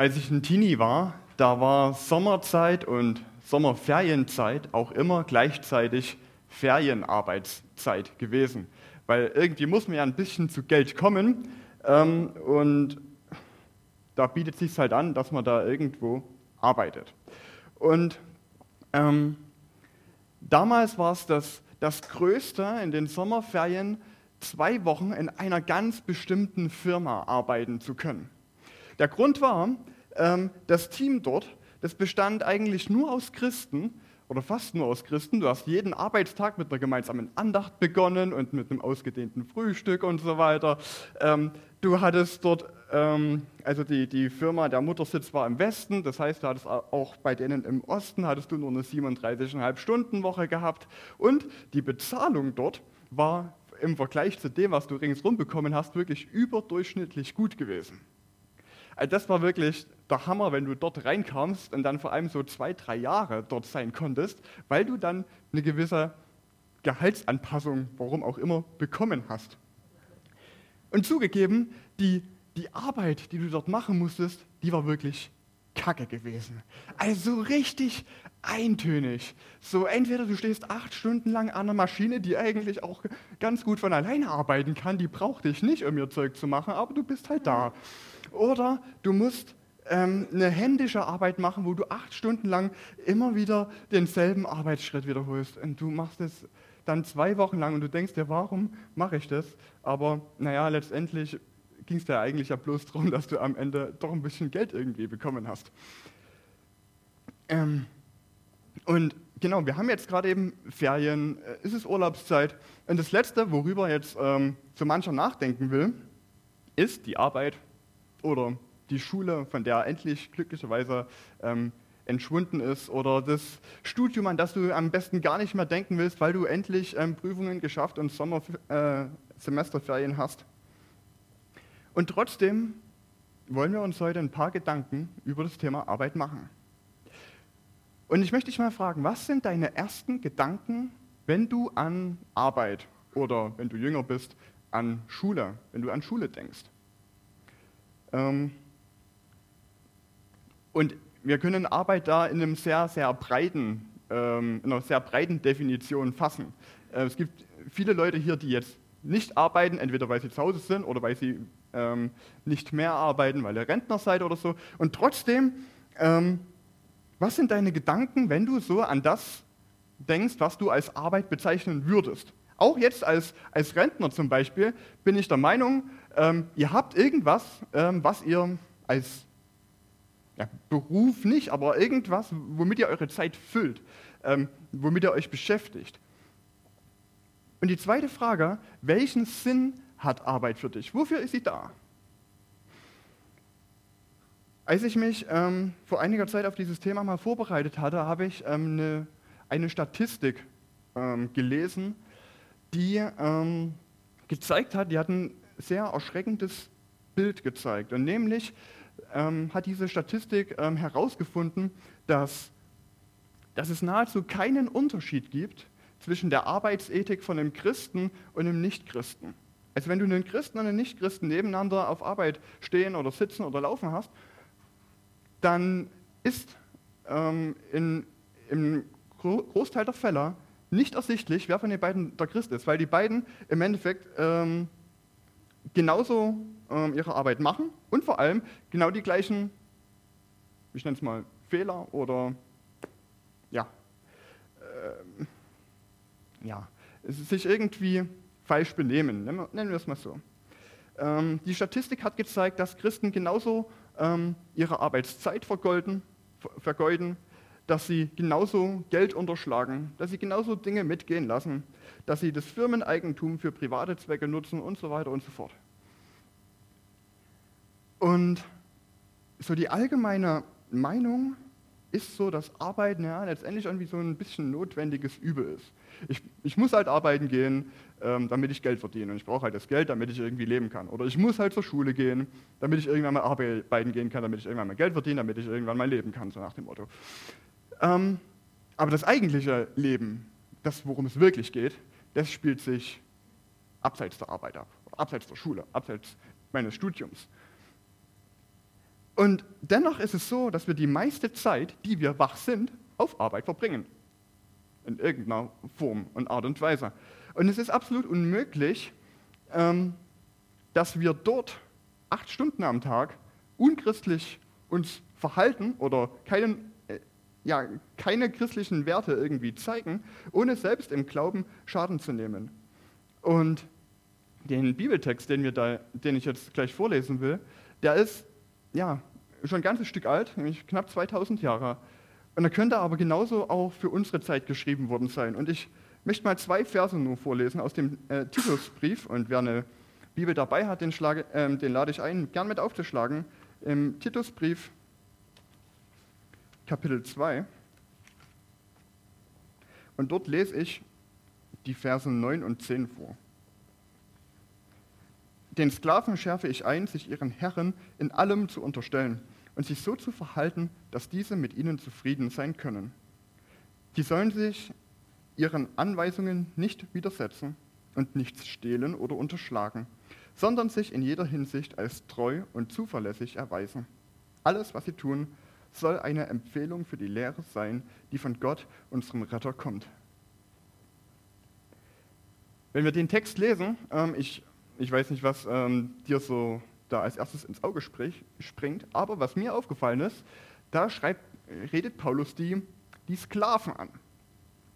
Als ich ein Teenie war, da war Sommerzeit und Sommerferienzeit auch immer gleichzeitig Ferienarbeitszeit gewesen. Weil irgendwie muss man ja ein bisschen zu Geld kommen ähm, und da bietet es sich halt an, dass man da irgendwo arbeitet. Und ähm, damals war es das, das Größte in den Sommerferien, zwei Wochen in einer ganz bestimmten Firma arbeiten zu können. Der Grund war, das Team dort, das bestand eigentlich nur aus Christen oder fast nur aus Christen. Du hast jeden Arbeitstag mit einer gemeinsamen Andacht begonnen und mit einem ausgedehnten Frühstück und so weiter. Ähm, du hattest dort, ähm, also die, die Firma, der Muttersitz war im Westen, das heißt, du hattest auch bei denen im Osten, hattest du nur eine 37,5 Stunden Woche gehabt und die Bezahlung dort war im Vergleich zu dem, was du ringsrum bekommen hast, wirklich überdurchschnittlich gut gewesen. Also das war wirklich der Hammer, wenn du dort reinkamst und dann vor allem so zwei, drei Jahre dort sein konntest, weil du dann eine gewisse Gehaltsanpassung, warum auch immer, bekommen hast. Und zugegeben, die, die Arbeit, die du dort machen musstest, die war wirklich kacke gewesen. Also richtig eintönig. So entweder du stehst acht Stunden lang an einer Maschine, die eigentlich auch ganz gut von alleine arbeiten kann, die braucht dich nicht, um ihr Zeug zu machen, aber du bist halt da. Oder du musst ähm, eine händische Arbeit machen, wo du acht Stunden lang immer wieder denselben Arbeitsschritt wiederholst. Und du machst es dann zwei Wochen lang und du denkst dir, warum mache ich das? Aber naja, letztendlich ging es dir eigentlich ja bloß darum, dass du am Ende doch ein bisschen Geld irgendwie bekommen hast. Ähm, und genau, wir haben jetzt gerade eben Ferien, äh, es ist Urlaubszeit. Und das Letzte, worüber jetzt ähm, so mancher nachdenken will, ist die Arbeit oder die Schule, von der endlich glücklicherweise ähm, entschwunden ist oder das Studium, an das du am besten gar nicht mehr denken willst, weil du endlich ähm, Prüfungen geschafft und Sommersemesterferien äh, hast. Und trotzdem wollen wir uns heute ein paar Gedanken über das Thema Arbeit machen. Und ich möchte dich mal fragen, was sind deine ersten Gedanken, wenn du an Arbeit oder wenn du jünger bist, an Schule, wenn du an Schule denkst? Ähm, und wir können Arbeit da in, einem sehr, sehr breiten, ähm, in einer sehr breiten Definition fassen. Äh, es gibt viele Leute hier, die jetzt nicht arbeiten, entweder weil sie zu Hause sind oder weil sie ähm, nicht mehr arbeiten, weil ihr Rentner seid oder so. Und trotzdem, ähm, was sind deine Gedanken, wenn du so an das denkst, was du als Arbeit bezeichnen würdest? Auch jetzt als, als Rentner zum Beispiel bin ich der Meinung, ähm, ihr habt irgendwas, ähm, was ihr als ja, Beruf nicht, aber irgendwas, womit ihr eure Zeit füllt, ähm, womit ihr euch beschäftigt. Und die zweite Frage, welchen Sinn hat Arbeit für dich? Wofür ist sie da? Als ich mich ähm, vor einiger Zeit auf dieses Thema mal vorbereitet hatte, habe ich ähm, eine, eine, Statistik ähm, gelesen, die ähm, gezeigt hat, die hat ein sehr erschreckendes Bild gezeigt. Und nämlich ähm, hat diese Statistik ähm, herausgefunden, dass, dass es nahezu keinen Unterschied gibt zwischen der Arbeitsethik von einem Christen und einem Nichtchristen. Also wenn du einen Christen und einen Nichtchristen nebeneinander auf Arbeit stehen oder sitzen oder laufen hast, dann ist ähm, in, im Großteil der Fälle nicht ersichtlich, wer von den beiden der Christ ist, weil die beiden im Endeffekt ähm, genauso ähm, ihre Arbeit machen und vor allem genau die gleichen, ich nenne es mal Fehler oder ja, äh, ja, sich irgendwie falsch benehmen, nennen wir es mal so. Ähm, die Statistik hat gezeigt, dass Christen genauso ähm, ihre Arbeitszeit vergolden, vergeuden, dass sie genauso Geld unterschlagen, dass sie genauso Dinge mitgehen lassen, dass sie das Firmeneigentum für private Zwecke nutzen und so weiter und so fort. Und so die allgemeine Meinung ist so, dass Arbeiten ja letztendlich irgendwie so ein bisschen notwendiges Übel ist. Ich, ich muss halt arbeiten gehen, ähm, damit ich Geld verdiene. Und ich brauche halt das Geld, damit ich irgendwie leben kann. Oder ich muss halt zur Schule gehen, damit ich irgendwann mal arbeiten gehen kann, damit ich irgendwann mal Geld verdiene, damit ich irgendwann mal leben kann, so nach dem Motto. Ähm, aber das eigentliche Leben, das, worum es wirklich geht, das spielt sich abseits der Arbeit ab, abseits der Schule, abseits meines Studiums. Und dennoch ist es so, dass wir die meiste Zeit, die wir wach sind, auf Arbeit verbringen. In irgendeiner Form und Art und Weise. Und es ist absolut unmöglich, ähm, dass wir dort acht Stunden am Tag unchristlich uns verhalten oder keinen, äh, ja, keine christlichen Werte irgendwie zeigen, ohne selbst im Glauben Schaden zu nehmen. Und den Bibeltext, den, wir da, den ich jetzt gleich vorlesen will, der ist ja, schon ein ganzes Stück alt, nämlich knapp 2000 Jahre. Und er könnte aber genauso auch für unsere Zeit geschrieben worden sein. Und ich möchte mal zwei Verse nur vorlesen aus dem äh, Titusbrief. Und wer eine Bibel dabei hat, den, schlage, äh, den lade ich ein, gern mit aufzuschlagen. Im Titusbrief, Kapitel 2. Und dort lese ich die Verse 9 und 10 vor. Den Sklaven schärfe ich ein, sich ihren Herren in allem zu unterstellen und sich so zu verhalten, dass diese mit ihnen zufrieden sein können. Die sollen sich ihren Anweisungen nicht widersetzen und nichts stehlen oder unterschlagen, sondern sich in jeder Hinsicht als treu und zuverlässig erweisen. Alles, was sie tun, soll eine Empfehlung für die Lehre sein, die von Gott, unserem Retter, kommt. Wenn wir den Text lesen, ähm, ich ich weiß nicht, was ähm, dir so da als erstes ins Auge sprich, springt, aber was mir aufgefallen ist, da schreibt, redet Paulus die, die Sklaven an.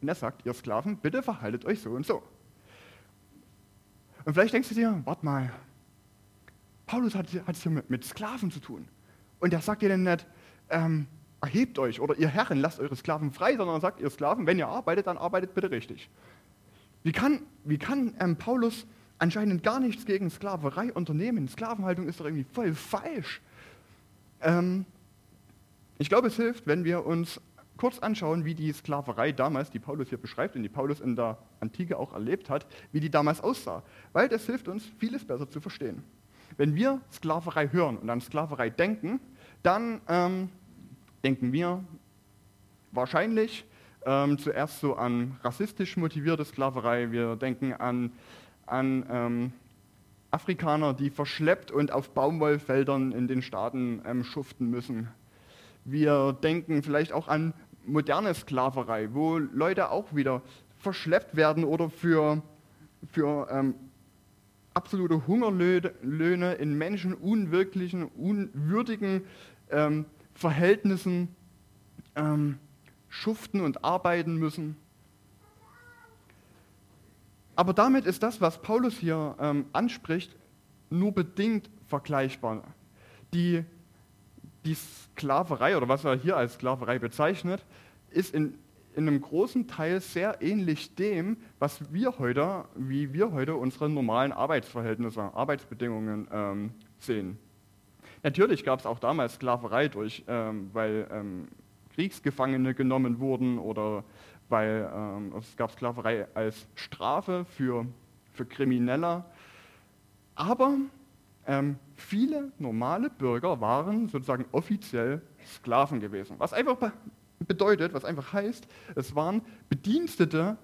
Und er sagt, ihr Sklaven, bitte verhaltet euch so und so. Und vielleicht denkst du dir, warte mal, Paulus hat, hat es hier mit, mit, Sklaven zu tun. Und er sagt dir dann nicht, ähm, erhebt euch oder ihr Herren, lasst eure Sklaven frei, sondern er sagt, ihr Sklaven, wenn ihr arbeitet, dann arbeitet bitte richtig. Wie kann, wie kann ähm, Paulus anscheinend gar nichts gegen Sklaverei unternehmen. Sklavenhaltung ist doch irgendwie voll falsch. Ähm, ich glaube, es hilft, wenn wir uns kurz anschauen, wie die Sklaverei damals, die Paulus hier beschreibt und die Paulus in der Antike auch erlebt hat, wie die damals aussah. Weil das hilft uns, vieles besser zu verstehen. Wenn wir Sklaverei hören und an Sklaverei denken, dann ähm, denken wir wahrscheinlich ähm, zuerst so an rassistisch motivierte Sklaverei. Wir denken an an ähm, Afrikaner, die verschleppt und auf Baumwollfeldern in den Staaten ähm, schuften müssen. Wir denken vielleicht auch an moderne Sklaverei, wo Leute auch wieder verschleppt werden oder für, für ähm, absolute Hungerlöhne in menschenunwirklichen, unwürdigen ähm, Verhältnissen ähm, schuften und arbeiten müssen. Aber damit ist das, was Paulus hier ähm, anspricht, nur bedingt vergleichbar. Die, die Sklaverei oder was er hier als Sklaverei bezeichnet, ist in, in einem großen Teil sehr ähnlich dem, was wir heute, wie wir heute unsere normalen Arbeitsverhältnisse, Arbeitsbedingungen ähm, sehen. Natürlich gab es auch damals Sklaverei durch, ähm, weil ähm, Kriegsgefangene genommen wurden oder weil ähm, es gab Sklaverei als Strafe für, für Kriminelle. Aber ähm, viele normale Bürger waren sozusagen offiziell Sklaven gewesen. Was einfach bedeutet, was einfach heißt, es waren Bedienstete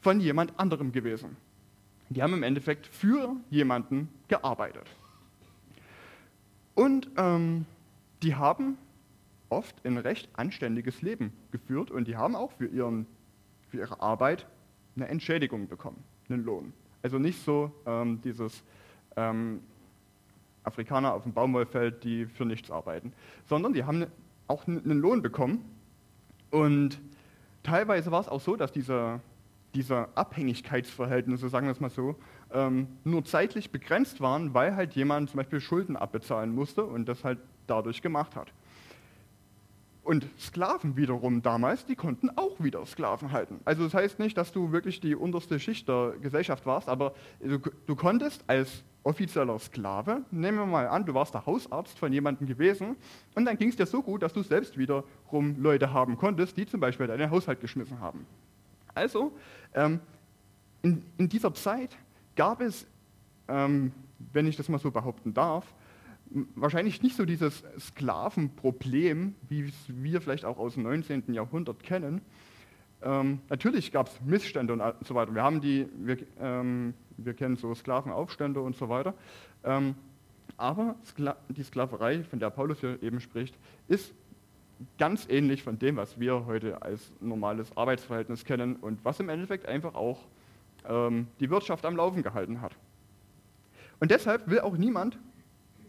von jemand anderem gewesen. Die haben im Endeffekt für jemanden gearbeitet. Und ähm, die haben oft ein recht anständiges Leben geführt und die haben auch für ihren für ihre Arbeit eine Entschädigung bekommen, einen Lohn. Also nicht so ähm, dieses ähm, Afrikaner auf dem Baumwollfeld, die für nichts arbeiten, sondern die haben auch einen Lohn bekommen. Und teilweise war es auch so, dass diese, diese Abhängigkeitsverhältnisse, sagen wir es mal so, ähm, nur zeitlich begrenzt waren, weil halt jemand zum Beispiel Schulden abbezahlen musste und das halt dadurch gemacht hat. Und Sklaven wiederum damals, die konnten auch wieder Sklaven halten. Also das heißt nicht, dass du wirklich die unterste Schicht der Gesellschaft warst, aber du, du konntest als offizieller Sklave, nehmen wir mal an, du warst der Hausarzt von jemandem gewesen und dann ging es dir so gut, dass du selbst wiederum Leute haben konntest, die zum Beispiel deinen Haushalt geschmissen haben. Also, ähm, in, in, dieser Zeit gab es, ähm, wenn ich das mal so behaupten darf, wahrscheinlich nicht so dieses Sklavenproblem, wie wir vielleicht auch aus dem 19. Jahrhundert kennen. Ähm, natürlich gab es Missstände und so weiter. Wir, haben die, wir, ähm, wir kennen so Sklavenaufstände und so weiter. Ähm, Aber die Sklaverei, von der Paulus hier eben spricht, ist ganz ähnlich von dem, was wir heute als normales Arbeitsverhältnis kennen und was im Endeffekt einfach auch ähm, die Wirtschaft am Laufen gehalten hat. Und deshalb will auch niemand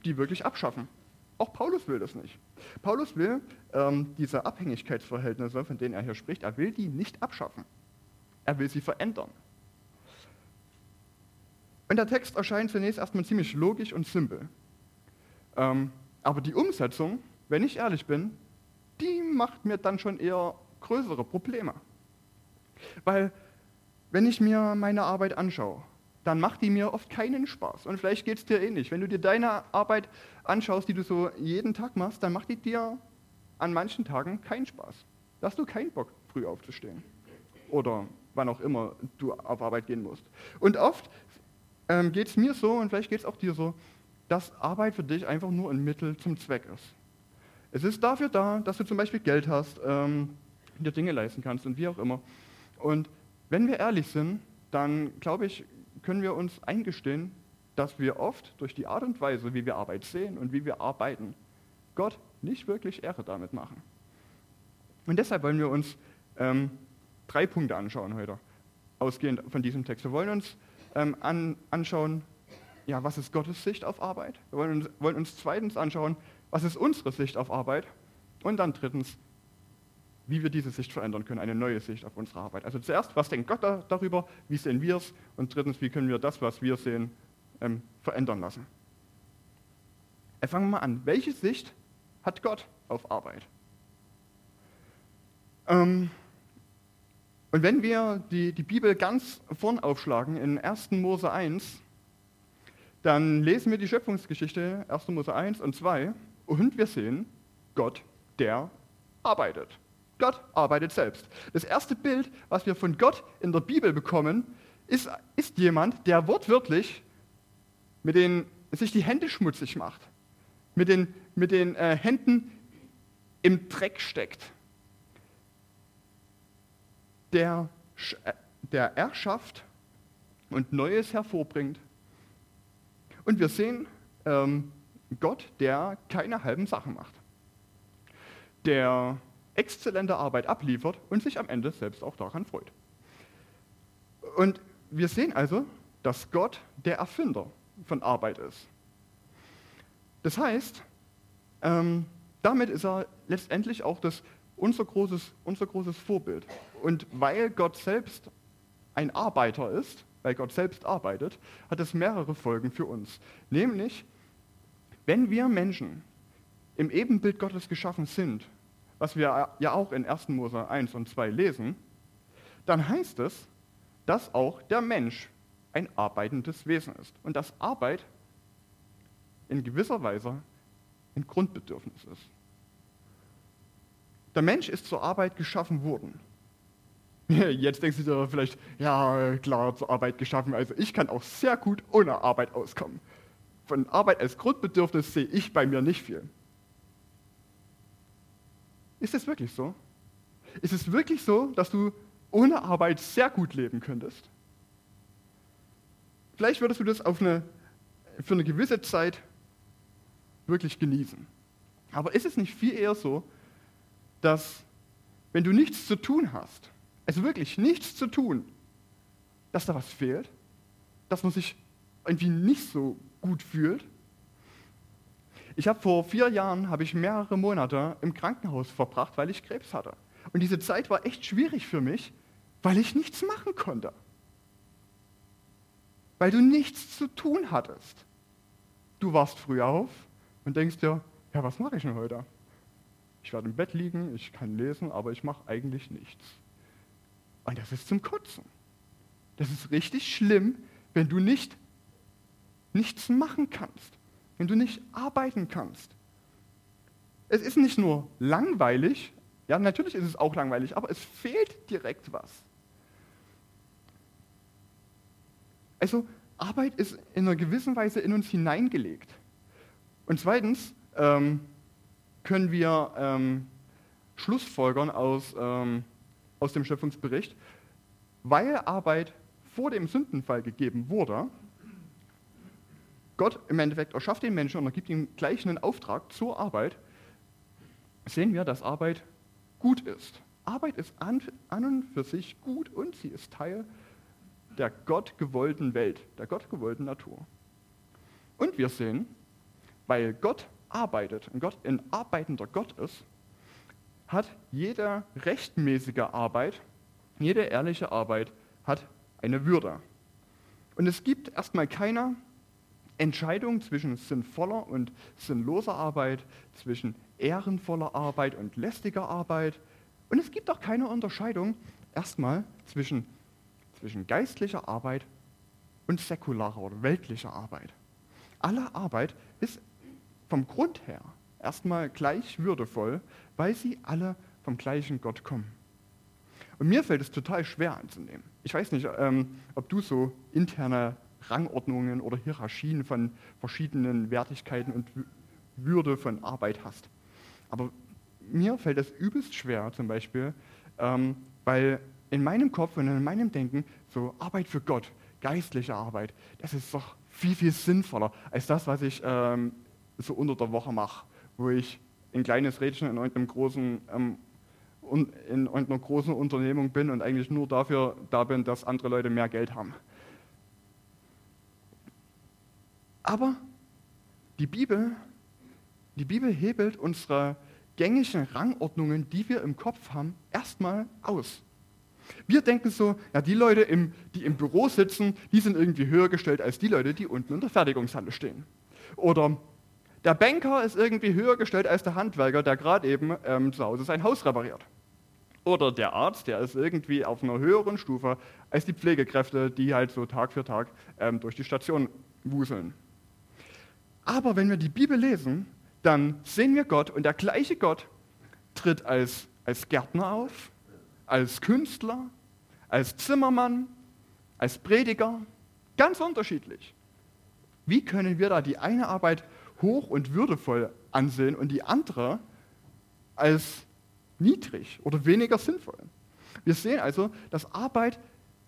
die wirklich abschaffen. Auch Paulus will das nicht. Paulus will ähm, diese Abhängigkeitsverhältnisse, von denen er hier spricht, er will die nicht abschaffen. Er will sie verändern. Und der Text erscheint zunächst erstmal ziemlich logisch und simpel. Ähm, aber die Umsetzung, wenn ich ehrlich bin, die macht mir dann schon eher größere Probleme. Weil wenn ich mir meine Arbeit anschaue, dann macht die mir oft keinen Spaß. Und vielleicht geht es dir ähnlich. Wenn du dir deine Arbeit anschaust, die du so jeden Tag machst, dann macht die dir an manchen Tagen keinen Spaß. Da hast du keinen Bock, früh aufzustehen. Oder wann auch immer du auf Arbeit gehen musst. Und oft ähm, geht es mir so, und vielleicht geht es auch dir so, dass Arbeit für dich einfach nur ein Mittel zum Zweck ist. Es ist dafür da, dass du zum Beispiel Geld hast, ähm, dir Dinge leisten kannst und wie auch immer. Und wenn wir ehrlich sind, dann glaube ich, können wir uns eingestehen, dass wir oft durch die Art und Weise, wie wir Arbeit sehen und wie wir arbeiten, Gott nicht wirklich Ehre damit machen. Und deshalb wollen wir uns ähm, drei Punkte anschauen heute, ausgehend von diesem Text. Wir wollen uns ähm, an, anschauen, ja, was ist Gottes Sicht auf Arbeit? Wir wollen uns, wollen uns zweitens anschauen, was ist unsere Sicht auf Arbeit? Und dann drittens, wie wir diese Sicht verändern können, eine neue Sicht auf unsere Arbeit. Also zuerst, was denkt Gott da, darüber, wie sehen wir es? Und drittens, wie können wir das, was wir sehen, ähm, verändern lassen. Äh, fangen wir mal an. Welche Sicht hat Gott auf Arbeit? Ähm, und wenn wir die, die Bibel ganz vorn aufschlagen, in 1. Mose 1, dann lesen wir die Schöpfungsgeschichte 1. Mose 1 und 2 und wir sehen Gott, der arbeitet. Gott arbeitet selbst. Das erste Bild, was wir von Gott in der Bibel bekommen, ist, ist jemand, der wortwörtlich mit den, sich die Hände schmutzig macht, mit den, mit den äh, Händen im Dreck steckt, der, äh, der erschafft und Neues hervorbringt. Und wir sehen, ähm, Gott, der keine halben Sachen macht. Der exzellente Arbeit abliefert und sich am Ende selbst auch daran freut. Und wir sehen also, dass Gott der Erfinder von Arbeit ist. Das heißt, ähm, damit ist er letztendlich auch das, unser, großes, unser großes Vorbild. Und weil Gott selbst ein Arbeiter ist, weil Gott selbst arbeitet, hat es mehrere Folgen für uns. Nämlich, wenn wir Menschen im Ebenbild Gottes geschaffen sind, was wir ja auch in 1. Mose 1 und 2 lesen, dann heißt es, dass auch der Mensch ein arbeitendes Wesen ist und dass Arbeit in gewisser Weise ein Grundbedürfnis ist. Der Mensch ist zur Arbeit geschaffen worden. Jetzt denkst du dir vielleicht, ja klar, zur Arbeit geschaffen, also ich kann auch sehr gut ohne Arbeit auskommen von Arbeit als Grundbedürfnis sehe ich bei mir nicht viel. Ist es wirklich so? Ist es wirklich so, dass du ohne Arbeit sehr gut leben könntest? Vielleicht würdest du das eine, für eine gewisse Zeit wirklich genießen. Aber ist es nicht viel eher so, dass wenn du nichts zu tun hast, also wirklich nichts zu tun, dass da was fehlt, dass man sich irgendwie nicht so gut fühlt. Ich habe vor vier Jahren habe ich mehrere Monate im Krankenhaus verbracht, weil ich Krebs hatte. Und diese Zeit war echt schwierig für mich, weil ich nichts machen konnte. Weil du nichts zu tun hattest. Du warst früh auf und denkst dir, ja, was mache ich denn heute? Ich werde im Bett liegen, ich kann lesen, aber ich mache eigentlich nichts. Und das ist zum Kotzen. Das ist richtig schlimm, wenn du nicht nichts machen kannst, wenn du nicht arbeiten kannst. Es ist nicht nur langweilig, ja, natürlich ist es auch langweilig, aber es fehlt direkt was. Also Arbeit ist in einer gewissen Weise in uns hineingelegt. Und zweitens ähm, können wir ähm, Schlussfolgern aus, ähm, aus dem Schöpfungsbericht, weil Arbeit vor dem Sündenfall gegeben wurde, Gott im Endeffekt erschafft den Menschen und er gibt ihm gleich einen Auftrag zur Arbeit, sehen wir, dass Arbeit gut ist. Arbeit ist an, an und für sich gut und sie ist Teil der gottgewollten Welt, der gottgewollten Natur. Und wir sehen, weil Gott arbeitet und Gott ein arbeitender Gott ist, hat jede rechtmäßige Arbeit, jede ehrliche Arbeit hat eine Würde. Und es gibt erstmal keine Entscheidung zwischen sinnvoller und sinnloser Arbeit, zwischen ehrenvoller Arbeit und lästiger Arbeit. Und es gibt auch keine Unterscheidung erstmal zwischen, zwischen geistlicher Arbeit und säkularer oder weltlicher Arbeit. Alle Arbeit ist vom Grund her erstmal gleich würdevoll, weil sie alle vom gleichen Gott kommen. Und mir fällt es total schwer anzunehmen. Ich weiß nicht, ähm, ob du so interne Rangordnungen oder Hierarchien von verschiedenen Wertigkeiten und Würde von Arbeit hast. Aber mir fällt es übelst schwer, zum Beispiel, ähm, weil in meinem Kopf und in meinem Denken so Arbeit für Gott, geistliche Arbeit, das ist doch viel, viel sinnvoller als das, was ich ähm, so unter der Woche mache, wo ich ein kleines Rädchen in irgendeinem großen ähm, in einer großen Unternehmung bin und eigentlich nur dafür da bin, dass andere Leute mehr Geld haben. Aber die Bibel, die Bibel hebelt unsere gängigen Rangordnungen, die wir im Kopf haben, erstmal aus. Wir denken so, ja, die Leute, im, die im Büro sitzen, die sind irgendwie höher gestellt als die Leute, die unten in der Fertigungshalle stehen. Oder der Banker ist irgendwie höher gestellt als der Handwerker, der gerade eben ähm, zu Hause sein Haus repariert. Oder der Arzt, der ist irgendwie auf einer höheren Stufe als die Pflegekräfte, die halt so Tag für Tag ähm, durch die Station wuseln. Aber wenn wir die Bibel lesen, dann sehen wir Gott und der gleiche Gott tritt als, als Gärtner auf, als Künstler, als Zimmermann, als Prediger, ganz unterschiedlich. Wie können wir da die eine Arbeit hoch und würdevoll ansehen und die andere als niedrig oder weniger sinnvoll? Wir sehen also, dass Arbeit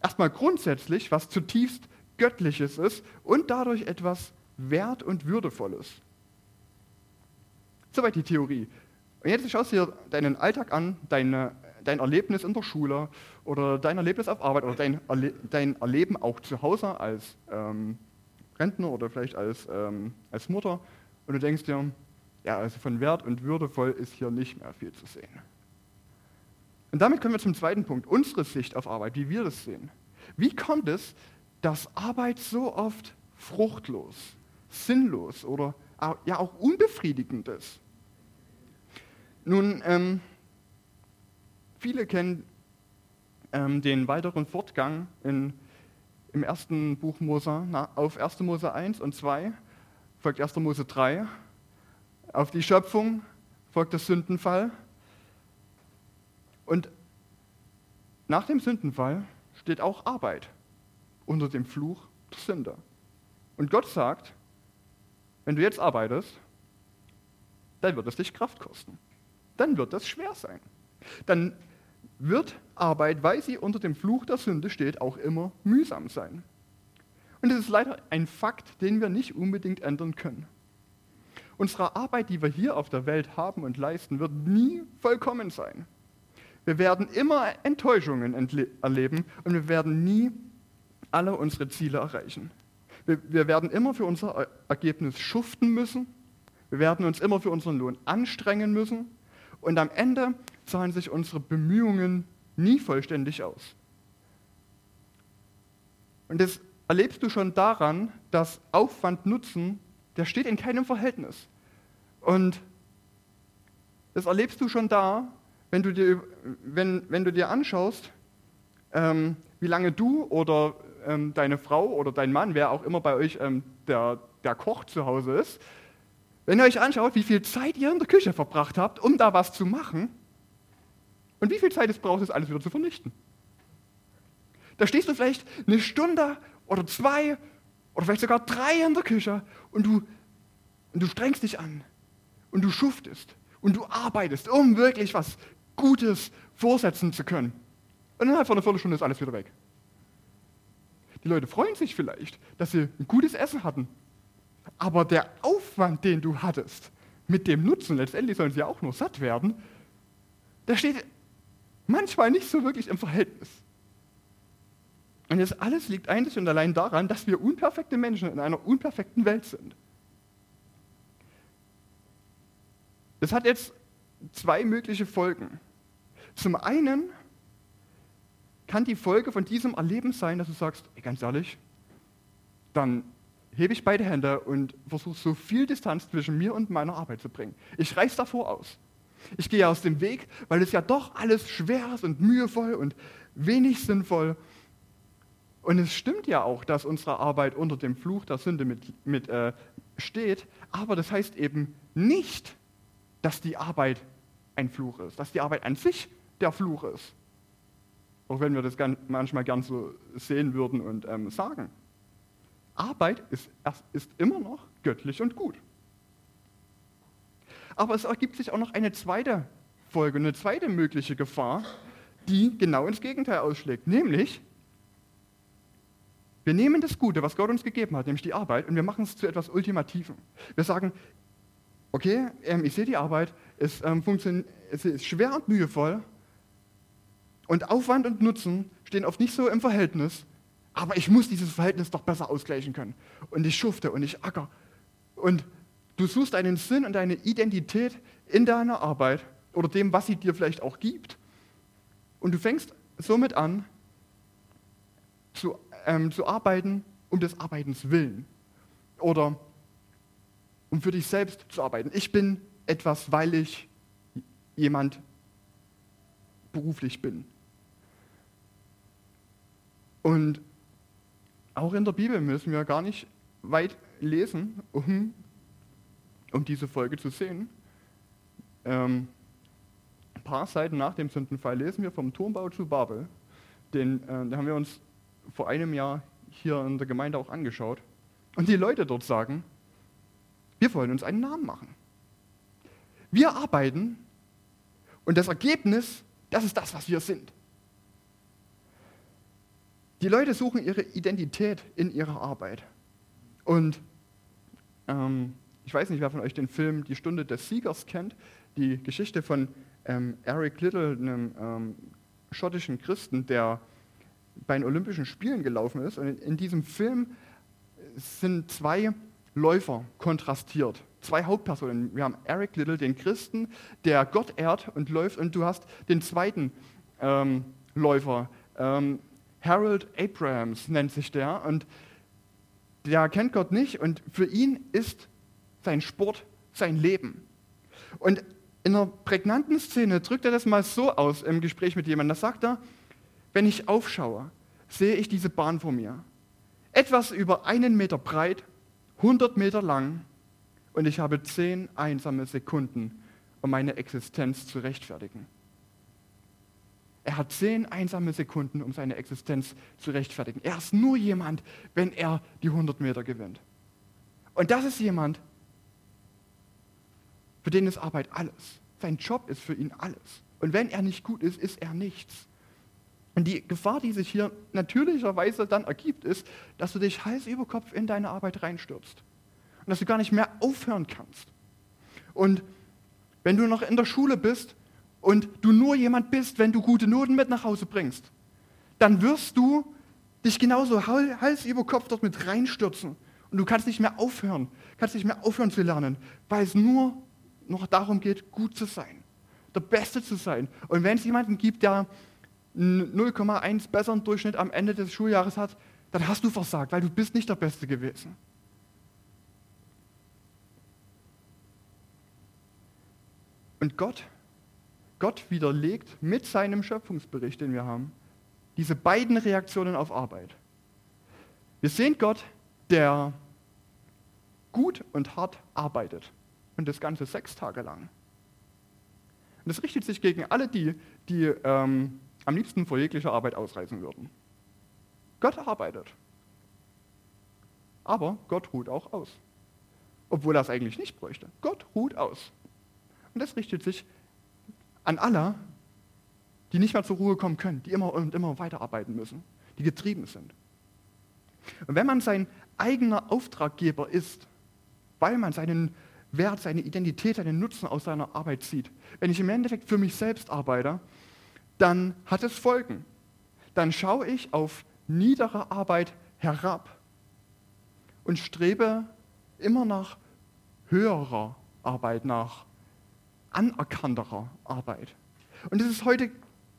erstmal grundsätzlich was zutiefst Göttliches ist und dadurch etwas wert- und würdevolles. Soweit die Theorie. Und jetzt schaust du dir deinen Alltag an, deine, dein Erlebnis in der Schule oder dein Erlebnis auf Arbeit oder dein, Erle dein Erleben auch zu Hause als ähm, Rentner oder vielleicht als, ähm, als Mutter und du denkst dir, ja, also von Wert und würdevoll ist hier nicht mehr viel zu sehen. Und damit kommen wir zum zweiten Punkt, unsere Sicht auf Arbeit, wie wir das sehen. Wie kommt es, dass Arbeit so oft fruchtlos, sinnlos oder ja auch unbefriedigend ist. Nun, ähm, viele kennen ähm, den weiteren Fortgang in, im ersten Buch Mose, na, auf 1. Mose 1 und 2 folgt 1. Mose 3. Auf die Schöpfung folgt der Sündenfall. Und nach dem Sündenfall steht auch Arbeit unter dem Fluch der Sünde. Und Gott sagt, wenn du jetzt arbeitest, dann wird es dich Kraft kosten. Dann wird das schwer sein. Dann wird Arbeit, weil sie unter dem Fluch der Sünde steht, auch immer mühsam sein. Und es ist leider ein Fakt, den wir nicht unbedingt ändern können. Unsere Arbeit, die wir hier auf der Welt haben und leisten, wird nie vollkommen sein. Wir werden immer Enttäuschungen erleben und wir werden nie alle unsere Ziele erreichen. Wir, wir werden immer für unser Ergebnis schuften müssen. Wir werden uns immer für unseren Lohn anstrengen müssen. Und am Ende zahlen sich unsere Bemühungen nie vollständig aus. Und das erlebst du schon daran, dass Aufwand-Nutzen, der steht in keinem Verhältnis. Und das erlebst du schon da, wenn du dir, wenn, wenn du dir anschaust, ähm, wie lange du oder ähm, deine Frau oder dein Mann, wer auch immer bei euch ähm, der, der Koch zu Hause ist, wenn ihr euch anschaut, wie viel Zeit ihr in der Küche verbracht habt, um da was zu machen, und wie viel Zeit es braucht, das alles wieder zu vernichten. Da stehst du vielleicht eine Stunde oder zwei oder vielleicht sogar drei in der Küche und du, und du strengst dich an und du schuftest und du arbeitest, um wirklich was Gutes vorsetzen zu können. Und innerhalb von einer Viertelstunde ist alles wieder weg. Die Leute freuen sich vielleicht, dass sie ein gutes Essen hatten. aber der Aufwand, den du hattest, mit dem Nutzen, letztendlich sollen sie auch nur satt werden, der steht manchmal nicht so wirklich im Verhältnis. Und das alles liegt einzig und allein daran, dass wir unperfekte Menschen in einer unperfekten Welt sind. Das hat jetzt zwei mögliche Folgen. Zum einen kann die Folge von diesem Erleben sein, dass du sagst, ey, ganz ehrlich, dann hebe ich beide Hände und versuche so viel Distanz zwischen mir und meiner Arbeit zu bringen. Ich reiß davor aus. Ich gehe aus dem Weg, weil es ja doch alles schwer ist und mühevoll und wenig sinnvoll. Und es stimmt ja auch, dass unsere Arbeit unter dem Fluch der Sünde mit, mit äh, steht, aber das heißt eben nicht, dass die Arbeit ein Fluch ist, dass die Arbeit an sich der Fluch ist. Auch wenn wir das manchmal gern so sehen würden und ähm, sagen. Arbeit ist, ist immer noch göttlich und gut. Aber es ergibt sich auch noch eine zweite Folge, eine zweite mögliche Gefahr, die genau ins Gegenteil ausschlägt. Nämlich, wir nehmen das Gute, was Gott uns gegeben hat, nämlich die Arbeit, und wir machen es zu etwas Ultimativem. Wir sagen, okay, ähm, ich sehe die Arbeit, es, ähm, es ist schwer und mühevoll, und Aufwand und Nutzen stehen oft nicht so im Verhältnis, aber ich muss dieses Verhältnis doch besser ausgleichen können. Und ich schufte und ich acker. Und du suchst einen Sinn und eine Identität in deiner Arbeit oder dem, was sie dir vielleicht auch gibt. Und du fängst somit an, zu, ähm, zu arbeiten um des Arbeitens willen. Oder um für dich selbst zu arbeiten. Ich bin etwas, weil ich jemand beruflich bin. Und auch in der Bibel müssen wir gar nicht weit lesen, um, um diese Folge zu sehen. Ähm, ein paar Seiten nach dem Sündenfall lesen wir vom Turmbau zu Babel. Den, äh, den haben wir uns vor einem Jahr hier in der Gemeinde auch angeschaut. Und die Leute dort sagen, wir wollen uns einen Namen machen. Wir arbeiten und das Ergebnis, das ist das, was wir sind. Die Leute suchen ihre Identität in ihrer Arbeit. Und ähm, ich weiß nicht, wer von euch den Film Die Stunde des Siegers kennt, die Geschichte von ähm, Eric Little, einem ähm, schottischen Christen, der bei den Olympischen Spielen gelaufen ist. Und in, in diesem Film sind zwei Läufer kontrastiert, zwei Hauptpersonen. Wir haben Eric Little, den Christen, der Gott ehrt und läuft, und du hast den zweiten ähm, Läufer, ähm, Harold Abrahams nennt sich der und der kennt Gott nicht und für ihn ist sein Sport sein Leben. Und in einer prägnanten Szene drückt er das mal so aus im Gespräch mit jemandem. Da sagt er, wenn ich aufschaue, sehe ich diese Bahn vor mir. Etwas über einen Meter breit, 100 Meter lang und ich habe zehn einsame Sekunden, um meine Existenz zu rechtfertigen. Er hat zehn einsame Sekunden, um seine Existenz zu rechtfertigen. Er ist nur jemand, wenn er die 100 Meter gewinnt. Und das ist jemand, für den ist Arbeit alles. Sein Job ist für ihn alles. Und wenn er nicht gut ist, ist er nichts. Und die Gefahr, die sich hier natürlicherweise dann ergibt, ist, dass du dich Hals über Kopf in deine Arbeit reinstürzt. Und dass du gar nicht mehr aufhören kannst. Und wenn du noch in der Schule bist, und du nur jemand bist, wenn du gute Noten mit nach Hause bringst, dann wirst du dich genauso Hals über Kopf dort mit reinstürzen. Und du kannst nicht mehr aufhören, kannst nicht mehr aufhören zu lernen, weil es nur noch darum geht, gut zu sein, der Beste zu sein. Und wenn es jemanden gibt, der 0,1 besseren Durchschnitt am Ende des Schuljahres hat, dann hast du versagt, weil du bist nicht der Beste gewesen. Und Gott Gott widerlegt mit seinem Schöpfungsbericht, den wir haben, diese beiden Reaktionen auf Arbeit. Wir sehen Gott, der gut und hart arbeitet und das Ganze sechs Tage lang. Und das richtet sich gegen alle die, die ähm, am liebsten vor jeglicher Arbeit ausreisen würden. Gott arbeitet. Aber Gott ruht auch aus. Obwohl er es eigentlich nicht bräuchte. Gott ruht aus. Und das richtet sich an alle, die nicht mehr zur Ruhe kommen können, die immer und immer weiterarbeiten müssen, die getrieben sind. Und wenn man sein eigener Auftraggeber ist, weil man seinen Wert, seine Identität, seinen Nutzen aus seiner Arbeit zieht. Wenn ich im Endeffekt für mich selbst arbeite, dann hat es Folgen. Dann schaue ich auf niedere Arbeit herab und strebe immer nach höherer Arbeit, nach anerkannterer Arbeit. Und es ist heute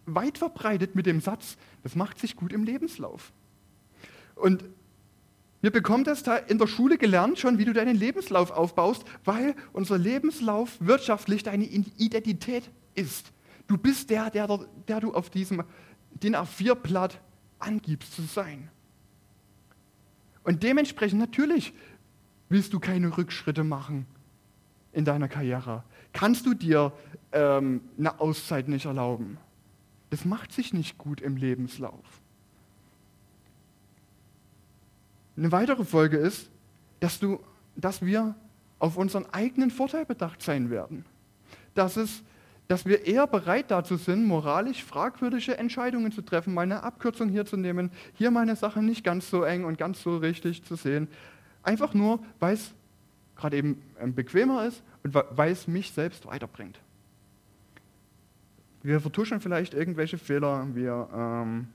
weit verbreitet mit dem Satz, das macht sich gut im Lebenslauf. Und wir bekommen das da in der Schule gelernt schon, wie du deinen Lebenslauf aufbaust, weil unser Lebenslauf wirtschaftlich deine Identität ist. Du bist der, der, der du auf diesem DIN A4-Blatt angibst zu sein. Und dementsprechend natürlich willst du keine Rückschritte machen in deiner Karriere. Kannst du dir ähm, eine Auszeit nicht erlauben. Das macht sich nicht gut im Lebenslauf. Eine weitere Folge ist, dass, du, dass wir auf unseren eigenen Vorteil bedacht sein werden. Dass, es, dass wir eher bereit dazu sind, moralisch fragwürdige Entscheidungen zu treffen, mal eine Abkürzung hier zu nehmen, hier meine Sache nicht ganz so eng und ganz so richtig zu sehen. Einfach nur, weil es gerade eben ähm, bequemer ist und weil es mich selbst weiterbringt. Wir vertuschen vielleicht irgendwelche Fehler, wir ähm,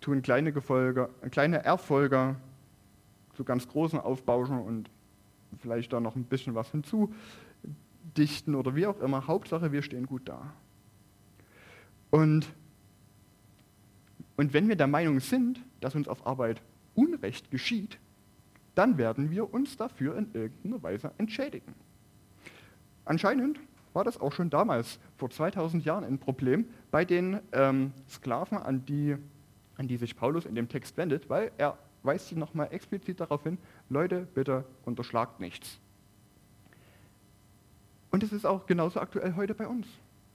tun kleine, Gefolge, kleine Erfolge zu ganz großen aufbauschen und vielleicht da noch ein bisschen was hinzudichten oder wie auch immer. Hauptsache, wir stehen gut da. Und, und wenn wir der Meinung sind, dass uns auf Arbeit Unrecht geschieht, dann werden wir uns dafür in irgendeiner Weise entschädigen. Anscheinend war das auch schon damals, vor 2000 Jahren, ein Problem bei den ähm, Sklaven, an die, an die sich Paulus in dem Text wendet, weil er weist sie nochmal explizit darauf hin, Leute, bitte unterschlagt nichts. Und es ist auch genauso aktuell heute bei uns.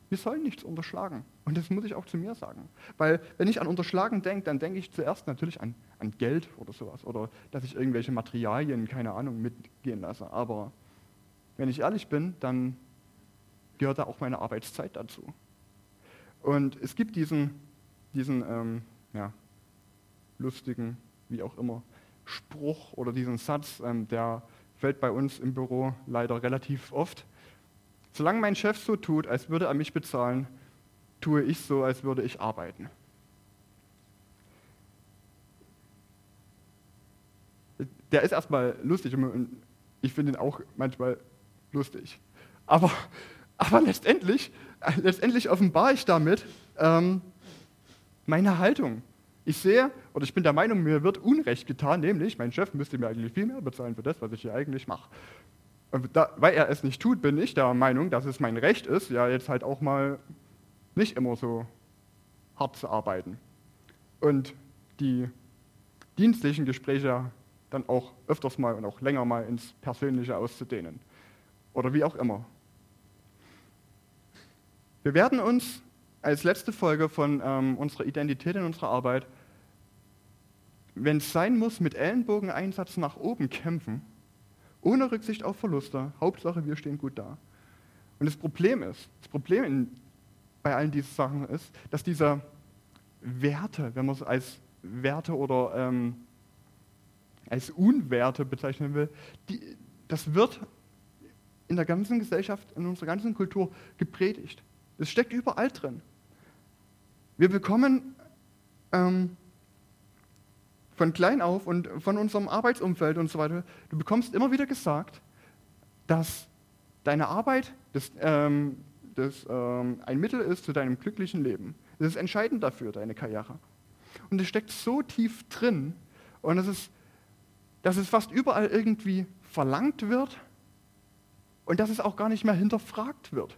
Wir sollen nichts unterschlagen. Und das muss ich auch zu mir sagen. Weil wenn ich an Unterschlagen denke, dann denke ich zuerst natürlich an, an Geld oder sowas. Oder dass ich irgendwelche Materialien, keine Ahnung, mitgehen lasse. Aber wenn ich ehrlich bin, dann gehört da auch meine Arbeitszeit dazu. Und es gibt diesen, diesen ähm, ja, lustigen wie auch immer, Spruch oder diesen Satz, ähm, der fällt bei uns im Büro leider relativ oft. Solange mein Chef so tut, als würde er mich bezahlen, tue ich so, als würde ich arbeiten. Der ist erstmal lustig und ich finde ihn auch manchmal lustig. Aber, aber letztendlich, letztendlich offenbare ich damit ähm, meine Haltung. Ich sehe oder ich bin der Meinung, mir wird Unrecht getan, nämlich mein Chef müsste mir eigentlich viel mehr bezahlen für das, was ich hier eigentlich mache. Und da, weil er es nicht tut, bin ich der Meinung, dass es mein Recht ist, ja jetzt halt auch mal nicht immer so hart zu arbeiten. Und die dienstlichen Gespräche dann auch öfters mal und auch länger mal ins Persönliche auszudehnen. Oder wie auch immer. Wir werden uns als letzte Folge von ähm, unserer Identität in unserer Arbeit, wenn es sein muss, mit Ellenbogeneinsatz nach oben kämpfen, ohne Rücksicht auf Verluste. Hauptsache, wir stehen gut da. Und das Problem ist, das Problem in, bei allen diesen Sachen ist, dass diese Werte, wenn man es als Werte oder ähm, als Unwerte bezeichnen will, die, das wird in der ganzen Gesellschaft, in unserer ganzen Kultur gepredigt. Das steckt überall drin. Wir bekommen ähm, von klein auf und von unserem Arbeitsumfeld und so weiter, du bekommst immer wieder gesagt, dass deine Arbeit das, ähm, das, ähm, ein Mittel ist zu deinem glücklichen Leben. Das ist entscheidend dafür, deine Karriere. Und es steckt so tief drin und es ist, dass es fast überall irgendwie verlangt wird und dass es auch gar nicht mehr hinterfragt wird.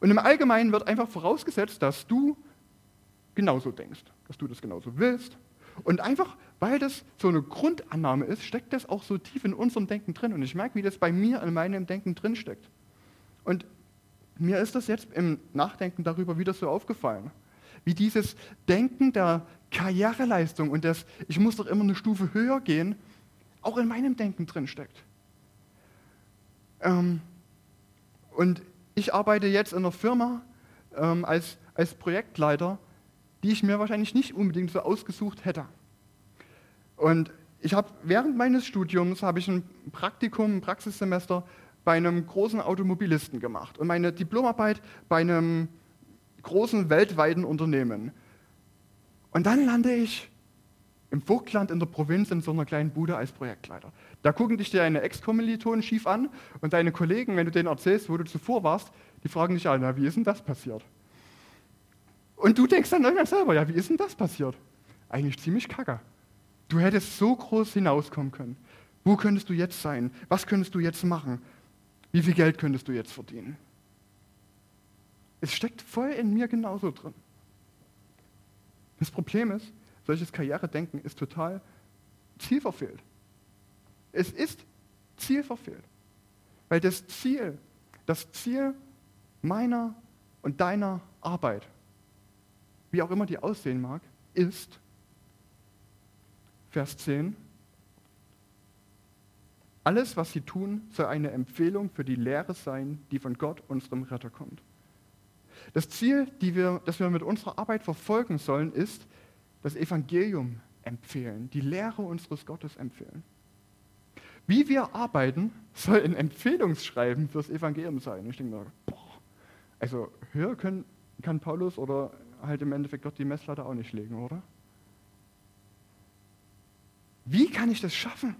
Und im Allgemeinen wird einfach vorausgesetzt, dass du genauso denkst, dass du das genauso willst. Und einfach, weil das so eine Grundannahme ist, steckt das auch so tief in unserem Denken drin. Und ich merke, wie das bei mir in meinem Denken drin steckt. Und mir ist das jetzt im Nachdenken darüber wieder so aufgefallen. Wie dieses Denken der Karriereleistung und das, ich muss doch immer eine Stufe höher gehen, auch in meinem Denken drin steckt. Ähm, und ich arbeite jetzt in einer Firma ähm, als, als Projektleiter die ich mir wahrscheinlich nicht unbedingt so ausgesucht hätte. Und ich habe während meines Studiums habe ich ein Praktikum, ein Praxissemester bei einem großen Automobilisten gemacht und meine Diplomarbeit bei einem großen weltweiten Unternehmen. Und dann lande ich im Vogtland in der Provinz in so einer kleinen Bude als Projektleiter. Da gucken dich deine Ex-Kommilitonen schief an und deine Kollegen, wenn du denen erzählst, wo du zuvor warst, die fragen dich alle, na, wie ist denn das passiert? Und du denkst dann irgendwann selber, ja, wie ist denn das passiert? Eigentlich ziemlich kacke. Du hättest so groß hinauskommen können. Wo könntest du jetzt sein? Was könntest du jetzt machen? Wie viel Geld könntest du jetzt verdienen? Es steckt voll in mir genauso drin. Das Problem ist, solches Karrieredenken ist total zielverfehlt. Es ist zielverfehlt. Weil das Ziel, das Ziel meiner und deiner Arbeit, wie auch immer die aussehen mag, ist, Vers 10, alles, was sie tun, soll eine Empfehlung für die Lehre sein, die von Gott, unserem Retter, kommt. Das Ziel, wir, das wir mit unserer Arbeit verfolgen sollen, ist, das Evangelium empfehlen, die Lehre unseres Gottes empfehlen. Wie wir arbeiten, soll ein Empfehlungsschreiben fürs Evangelium sein. Ich denke mir, boah, also höher können, kann Paulus oder halt im Endeffekt Gott die Messlatte auch nicht legen, oder? Wie kann ich das schaffen?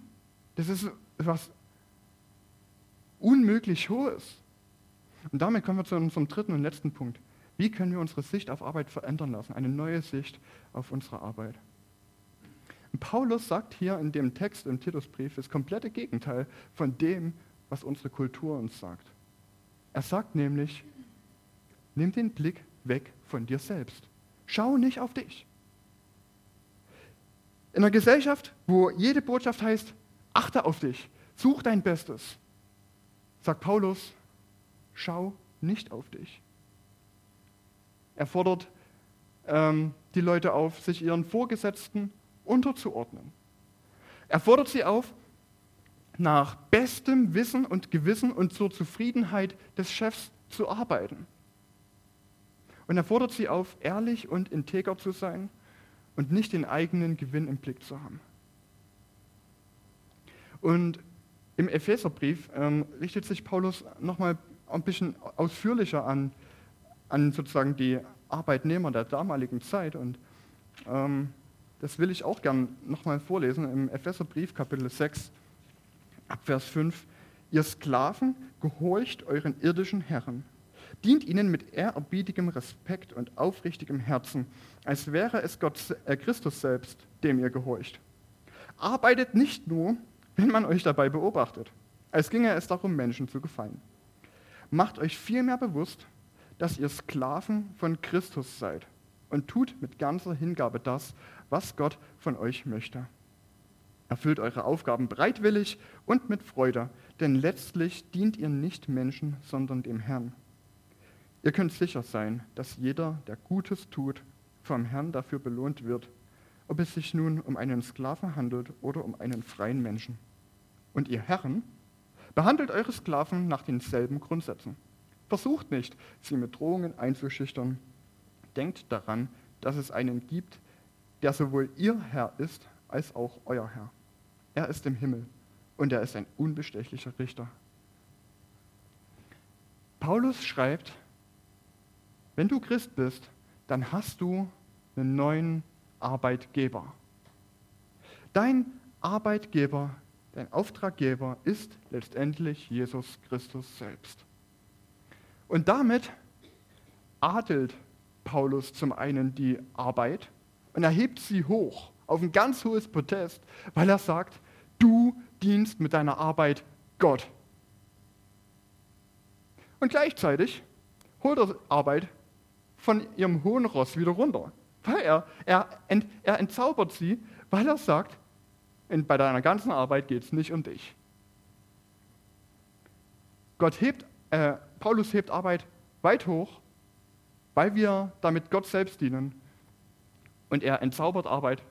Das ist was unmöglich Hohes. Und damit kommen wir zu unserem dritten und letzten Punkt. Wie können wir unsere Sicht auf Arbeit verändern lassen? Eine neue Sicht auf unsere Arbeit. Und Paulus sagt hier in dem Text im Titusbrief das komplette Gegenteil von dem, was unsere Kultur uns sagt. Er sagt nämlich, nimm den Blick weg von dir selbst. Schau nicht auf dich. In einer Gesellschaft, wo jede Botschaft heißt, achte auf dich, Such dein Bestes. Sagt Paulus, schau nicht auf dich. Er fordert ähm, die Leute auf, sich ihren Vorgesetzten unterzuordnen. Er fordert sie auf, nach bestem Wissen und Gewissen und zur Zufriedenheit des Chefs zu arbeiten. Und er fordert sie auf, ehrlich und integer zu sein und nicht den eigenen Gewinn im Blick zu haben. Und im Epheserbrief ähm, richtet sich Paulus nochmal ein bisschen ausführlicher an, an sozusagen die Arbeitnehmer der damaligen Zeit. Und ähm, das will ich auch gern nochmal vorlesen im Epheserbrief, Kapitel 6, Abvers 5. Ihr Sklaven, gehorcht euren irdischen Herren. Dient ihnen mit ehrerbietigem Respekt und aufrichtigem Herzen, als wäre es Gott, äh, Christus selbst, dem ihr gehorcht. Arbeitet nicht nur, wenn man euch dabei beobachtet, als ginge es darum, Menschen zu gefallen. Macht euch vielmehr bewusst, dass ihr Sklaven von Christus seid und tut mit ganzer Hingabe das, was Gott von euch möchte. Erfüllt eure Aufgaben bereitwillig und mit Freude, denn letztlich dient ihr nicht Menschen, sondern dem Herrn. Ihr könnt sicher sein, dass jeder, der Gutes tut, vom Herrn dafür belohnt wird, ob es sich nun um einen Sklaven handelt oder um einen freien Menschen. Und ihr Herren, behandelt eure Sklaven nach denselben Grundsätzen. Versucht nicht, sie mit Drohungen einzuschüchtern. Denkt daran, dass es einen gibt, der sowohl ihr Herr ist, als auch euer Herr. Er ist im Himmel und er ist ein unbestechlicher Richter. Paulus schreibt, wenn du Christ bist, dann hast du einen neuen Arbeitgeber. Dein Arbeitgeber, dein Auftraggeber ist letztendlich Jesus Christus selbst. Und damit adelt Paulus zum einen die Arbeit und erhebt sie hoch auf ein ganz hohes Protest, weil er sagt, du dienst mit deiner Arbeit Gott. Und gleichzeitig holt er Arbeit von ihrem hohen Ross wieder runter. Weil er, er, ent, er entzaubert sie, weil er sagt, in, bei deiner ganzen Arbeit geht es nicht um dich. Gott hebt, äh, Paulus hebt Arbeit weit hoch, weil wir damit Gott selbst dienen. Und er entzaubert Arbeit,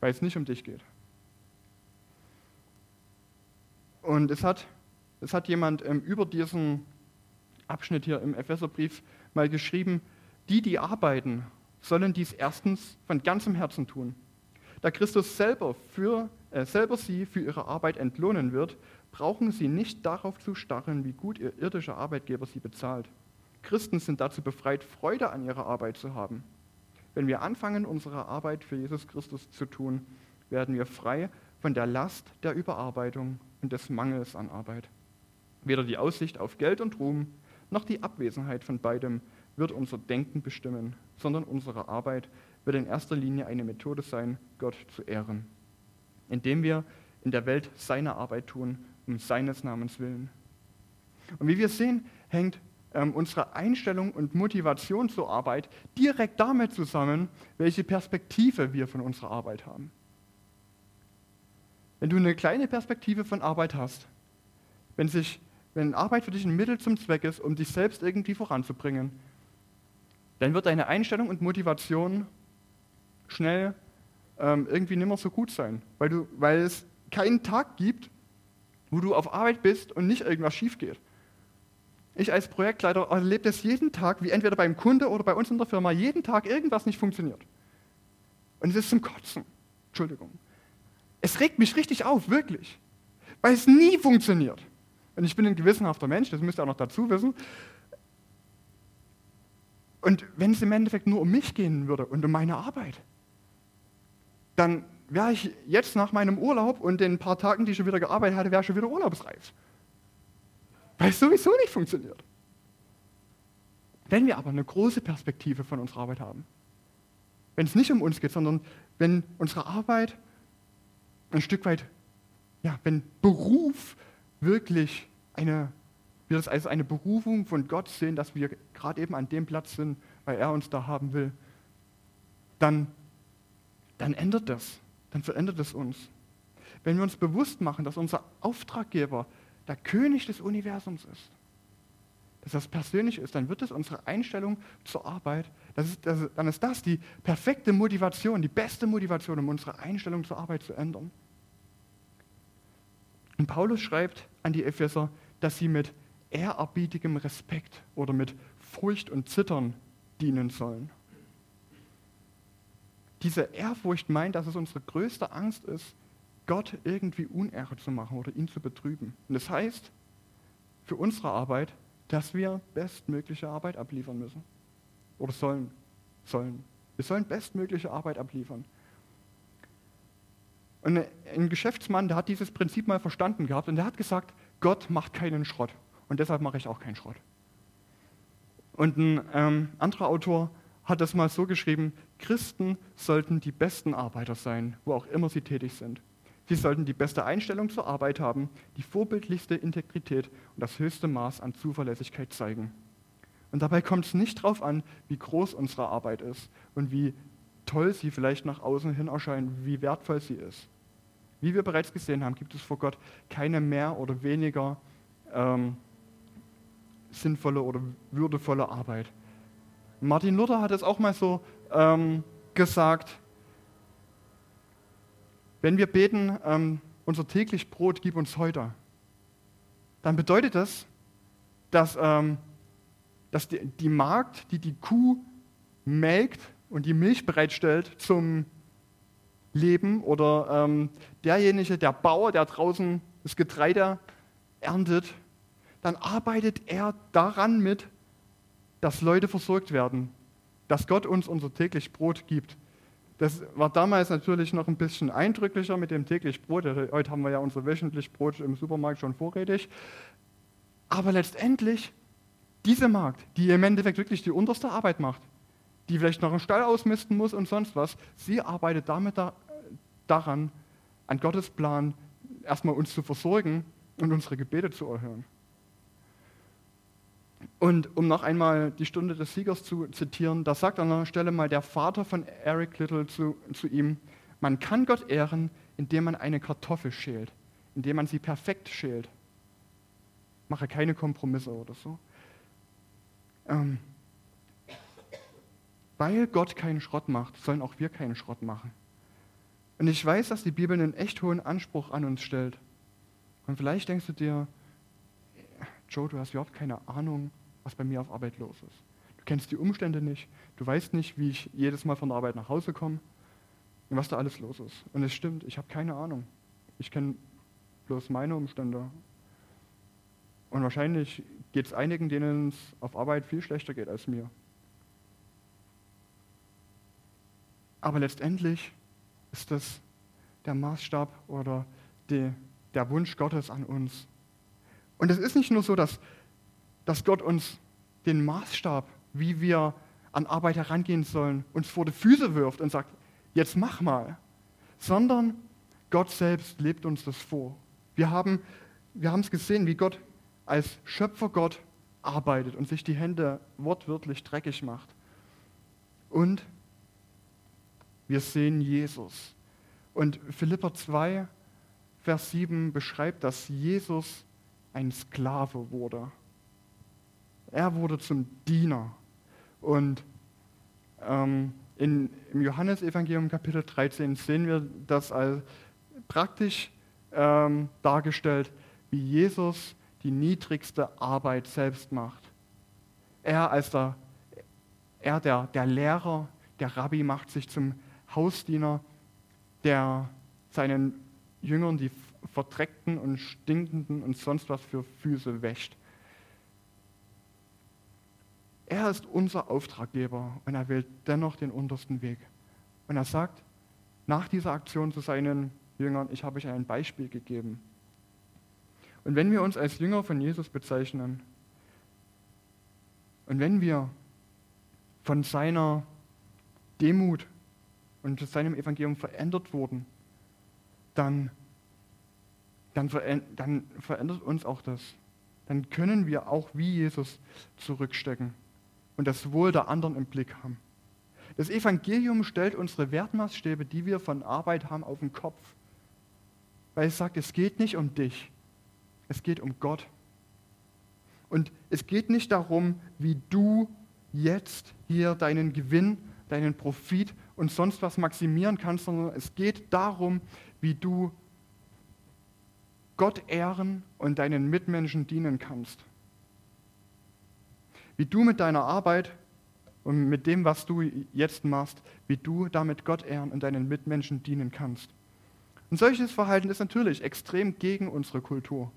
weil es nicht um dich geht. Und es hat, es hat jemand ähm, über diesen Abschnitt hier im Epheserbrief mal geschrieben, die, die arbeiten, sollen dies erstens von ganzem Herzen tun. Da Christus selber, für, äh, selber sie für ihre Arbeit entlohnen wird, brauchen sie nicht darauf zu starren, wie gut ihr irdischer Arbeitgeber sie bezahlt. Christen sind dazu befreit, Freude an ihrer Arbeit zu haben. Wenn wir anfangen, unsere Arbeit für Jesus Christus zu tun, werden wir frei von der Last der Überarbeitung und des Mangels an Arbeit. Weder die Aussicht auf Geld und Ruhm noch die Abwesenheit von beidem wird unser Denken bestimmen, sondern unsere Arbeit wird in erster Linie eine Methode sein, Gott zu ehren, indem wir in der Welt seine Arbeit tun, um seines Namens willen. Und wie wir sehen, hängt ähm, unsere Einstellung und Motivation zur Arbeit direkt damit zusammen, welche Perspektive wir von unserer Arbeit haben. Wenn du eine kleine Perspektive von Arbeit hast, wenn, sich, wenn Arbeit für dich ein Mittel zum Zweck ist, um dich selbst irgendwie voranzubringen, dann wird deine Einstellung und Motivation schnell ähm, irgendwie nicht mehr so gut sein, weil, du, weil es keinen Tag gibt, wo du auf Arbeit bist und nicht irgendwas schief geht. Ich als Projektleiter erlebe das jeden Tag, wie entweder beim Kunde oder bei uns in der Firma jeden Tag irgendwas nicht funktioniert. Und es ist zum Kotzen. Entschuldigung. Es regt mich richtig auf, wirklich. Weil es nie funktioniert. Und ich bin ein gewissenhafter Mensch, das müsst ihr auch noch dazu wissen. Und wenn es im Endeffekt nur um mich gehen würde und um meine Arbeit, dann wäre ich jetzt nach meinem Urlaub und den paar Tagen, die ich schon wieder gearbeitet hatte, wäre schon wieder urlaubsreif. Weil es sowieso nicht funktioniert. Wenn wir aber eine große Perspektive von unserer Arbeit haben, wenn es nicht um uns geht, sondern wenn unsere Arbeit ein Stück weit, ja, wenn Beruf wirklich eine, wir das als eine Berufung von Gott sehen, dass wir gerade eben an dem Platz sind, weil er uns da haben will, dann, dann ändert das, dann verändert es uns. Wenn wir uns bewusst machen, dass unser Auftraggeber der König des Universums ist, dass das persönlich ist, dann wird es unsere Einstellung zur Arbeit, das ist, das, dann ist das die perfekte Motivation, die beste Motivation, um unsere Einstellung zur Arbeit zu ändern. Und Paulus schreibt an die Epheser, dass sie mit ehrerbietigem Respekt oder mit Furcht und Zittern dienen sollen. Diese Ehrfurcht meint, dass es unsere größte Angst ist, Gott irgendwie Unehre zu machen oder ihn zu betrüben. Und das heißt für unsere Arbeit, dass wir bestmögliche Arbeit abliefern müssen. Oder sollen. sollen. Wir sollen bestmögliche Arbeit abliefern. Und ein Geschäftsmann, der hat dieses Prinzip mal verstanden gehabt und der hat gesagt, Gott macht keinen Schrott. Und deshalb mache ich auch keinen Schrott. Und ein ähm, anderer Autor hat das mal so geschrieben, Christen sollten die besten Arbeiter sein, wo auch immer sie tätig sind. Sie sollten die beste Einstellung zur Arbeit haben, die vorbildlichste Integrität und das höchste Maß an Zuverlässigkeit zeigen. Und dabei kommt es nicht darauf an, wie groß unsere Arbeit ist und wie toll sie vielleicht nach außen hin erscheint, wie wertvoll sie ist. Wie wir bereits gesehen haben, gibt es vor Gott keine mehr oder weniger ähm, sinnvolle oder würdevolle Arbeit. Martin Luther hat es auch mal so ähm, gesagt, wenn wir beten, ähm, unser täglich Brot gib uns heute, dann bedeutet das, dass, ähm, dass die, die Magd, die die Kuh melkt und die Milch bereitstellt zum Leben oder ähm, derjenige, der Bauer, der draußen das Getreide erntet, dann arbeitet er daran mit, dass Leute versorgt werden, dass Gott uns unser täglich Brot gibt. Das war damals natürlich noch ein bisschen eindrücklicher mit dem täglich Brot. Heute haben wir ja unser wöchentlich Brot im Supermarkt schon vorrätig. Aber letztendlich, diese Magd, die im Endeffekt wirklich die unterste Arbeit macht, die vielleicht noch einen Stall ausmisten muss und sonst was, sie arbeitet damit da, daran, an Gottes Plan erstmal uns zu versorgen und unsere Gebete zu erhören. Und um noch einmal die Stunde des Siegers zu zitieren, da sagt an einer Stelle mal der Vater von Eric Little zu, zu ihm, man kann Gott ehren, indem man eine Kartoffel schält, indem man sie perfekt schält. Mache keine Kompromisse oder so. Ähm, weil Gott keinen Schrott macht, sollen auch wir keinen Schrott machen. Und ich weiß, dass die Bibel einen echt hohen Anspruch an uns stellt. Und vielleicht denkst du dir, Joe, du hast überhaupt keine Ahnung, was bei mir auf Arbeit los ist. Du kennst die Umstände nicht. Du weißt nicht, wie ich jedes Mal von der Arbeit nach Hause komme. und was da alles los ist. Und es stimmt, ich habe keine Ahnung. Ich kenne bloß meine Umstände. Und wahrscheinlich geht es einigen, denen es auf Arbeit viel schlechter geht als mir. Aber letztendlich ist das der Maßstab oder die, der Wunsch Gottes an uns. Und es ist nicht nur so, dass, dass Gott uns den Maßstab, wie wir an Arbeit herangehen sollen, uns vor die Füße wirft und sagt, jetzt mach mal, sondern Gott selbst lebt uns das vor. Wir haben wir es gesehen, wie Gott als Schöpfergott arbeitet und sich die Hände wortwörtlich dreckig macht. Und wir sehen Jesus. Und Philipper 2, Vers 7 beschreibt, dass Jesus ein Sklave wurde. Er wurde zum Diener. Und ähm, in, im Johannesevangelium Kapitel 13 sehen wir das als praktisch ähm, dargestellt, wie Jesus die niedrigste Arbeit selbst macht. Er als der, er der, der Lehrer, der Rabbi macht sich zum Hausdiener, der seinen Jüngern die verdreckten und stinkenden und sonst was für Füße wäscht. Er ist unser Auftraggeber und er wählt dennoch den untersten Weg. Und er sagt nach dieser Aktion zu seinen Jüngern, ich habe euch ein Beispiel gegeben. Und wenn wir uns als Jünger von Jesus bezeichnen und wenn wir von seiner Demut und seinem Evangelium verändert wurden, dann, dann, dann verändert uns auch das. Dann können wir auch wie Jesus zurückstecken und das Wohl der anderen im Blick haben. Das Evangelium stellt unsere Wertmaßstäbe, die wir von Arbeit haben, auf den Kopf. Weil es sagt, es geht nicht um dich, es geht um Gott. Und es geht nicht darum, wie du jetzt hier deinen Gewinn, deinen Profit und sonst was maximieren kannst, sondern es geht darum, wie du Gott ehren und deinen Mitmenschen dienen kannst. Wie du mit deiner Arbeit und mit dem, was du jetzt machst, wie du damit Gott ehren und deinen Mitmenschen dienen kannst. Und solches Verhalten ist natürlich extrem gegen unsere Kultur.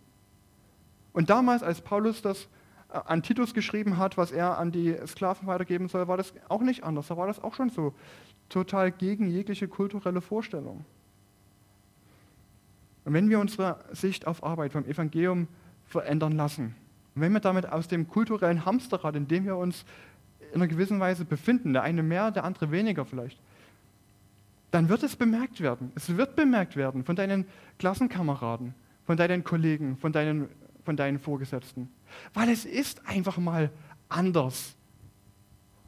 Und damals, als Paulus das äh, an Titus geschrieben hat, was er an die Sklaven weitergeben soll, war das auch nicht anders. Da war das auch schon so total gegen jegliche kulturelle Vorstellung. Und wenn wir unsere Sicht auf Arbeit vom Evangelium verändern lassen, und wenn wir damit aus dem kulturellen Hamsterrad, in dem wir uns in einer gewissen Weise befinden, der eine mehr, der andere weniger vielleicht, dann wird es bemerkt werden. Es wird bemerkt werden von deinen Klassenkameraden, von deinen Kollegen, von deinen von deinen Vorgesetzten. Weil es ist einfach mal anders.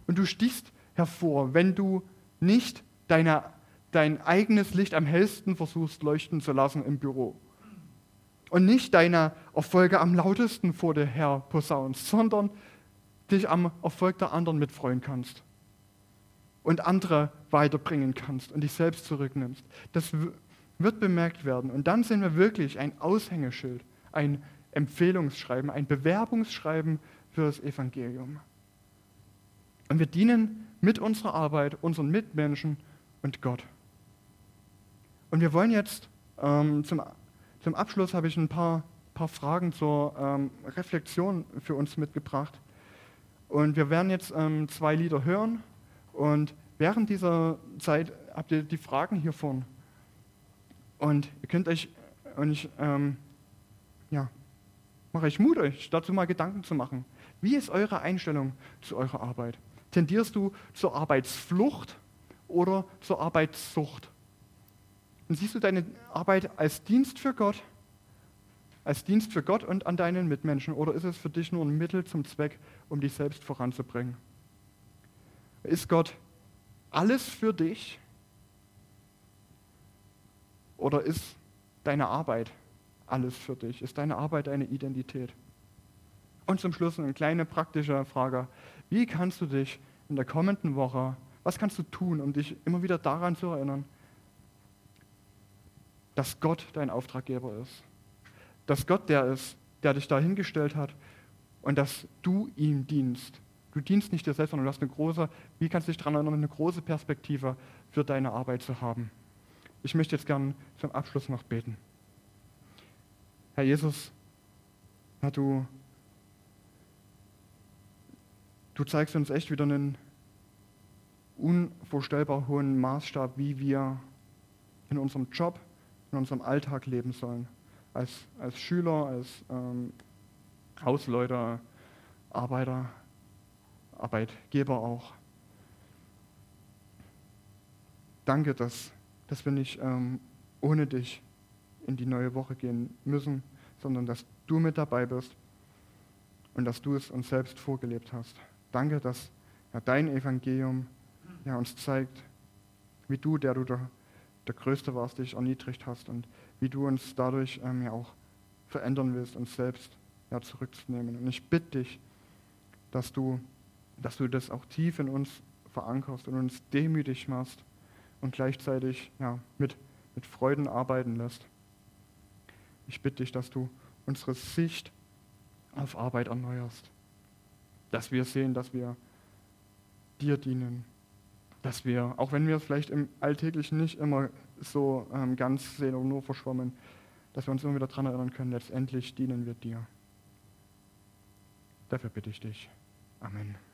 Und du stichst hervor, wenn du nicht deine, dein eigenes Licht am hellsten versuchst leuchten zu lassen im Büro. Und nicht deine Erfolge am lautesten vor dir her posaunst, sondern dich am Erfolg der anderen mitfreuen kannst. Und andere weiterbringen kannst und dich selbst zurücknimmst. Das wird bemerkt werden. Und dann sind wir wirklich ein Aushängeschild, ein Empfehlungsschreiben, ein Bewerbungsschreiben für das Evangelium. Und wir dienen mit unserer Arbeit unseren Mitmenschen und Gott. Und wir wollen jetzt ähm, zum, zum Abschluss habe ich ein paar, paar Fragen zur ähm, Reflexion für uns mitgebracht. Und wir werden jetzt ähm, zwei Lieder hören und während dieser Zeit habt ihr die Fragen hier vorne. Und ihr könnt euch, und ich, ähm, ja, mache ich Mut, euch dazu mal Gedanken zu machen. Wie ist eure Einstellung zu eurer Arbeit? Tendierst du zur Arbeitsflucht oder zur Arbeitssucht? Und siehst du deine Arbeit als Dienst für Gott, als Dienst für Gott und an deinen Mitmenschen, oder ist es für dich nur ein Mittel zum Zweck, um dich selbst voranzubringen? Ist Gott alles für dich oder ist deine Arbeit alles für dich? Ist deine Arbeit deine Identität? Und zum Schluss eine kleine praktische Frage. Wie kannst du dich in der kommenden Woche, was kannst du tun, um dich immer wieder daran zu erinnern, dass Gott dein Auftraggeber ist? Dass Gott der ist, der dich dahingestellt hat und dass du ihm dienst. Du dienst nicht dir selbst, sondern du hast eine große, wie kannst du dich daran erinnern, eine große Perspektive für deine Arbeit zu haben. ich möchte jetzt gern zum Abschluss noch beten. Herr Jesus, Herr, du, du zeigst uns echt wieder einen unvorstellbar hohen Maßstab, wie wir in unserem Job, in unserem Alltag leben sollen. Als, als Schüler, als ähm, Hausleute, Arbeiter, Arbeitgeber auch. Danke, dass, dass wir nicht ähm, ohne dich in die neue Woche gehen müssen, sondern dass du mit dabei bist und dass du es uns selbst vorgelebt hast. Danke, dass ja, dein Evangelium ja, uns zeigt, wie du, der du der, der Größte warst, dich erniedrigt hast und wie du uns dadurch ähm, ja auch verändern willst, uns selbst ja, zurückzunehmen. Und ich bitte dich, dass du, dass du das auch tief in uns verankerst und uns demütig machst und gleichzeitig ja, mit, mit Freuden arbeiten lässt. Ich bitte dich, dass du unsere Sicht auf Arbeit erneuerst, dass wir sehen, dass wir dir dienen, dass wir, auch wenn wir es vielleicht im Alltäglichen nicht immer so ähm, ganz sehen oder nur verschwommen, dass wir uns immer wieder daran erinnern können, letztendlich dienen wir dir. Dafür bitte ich dich. Amen.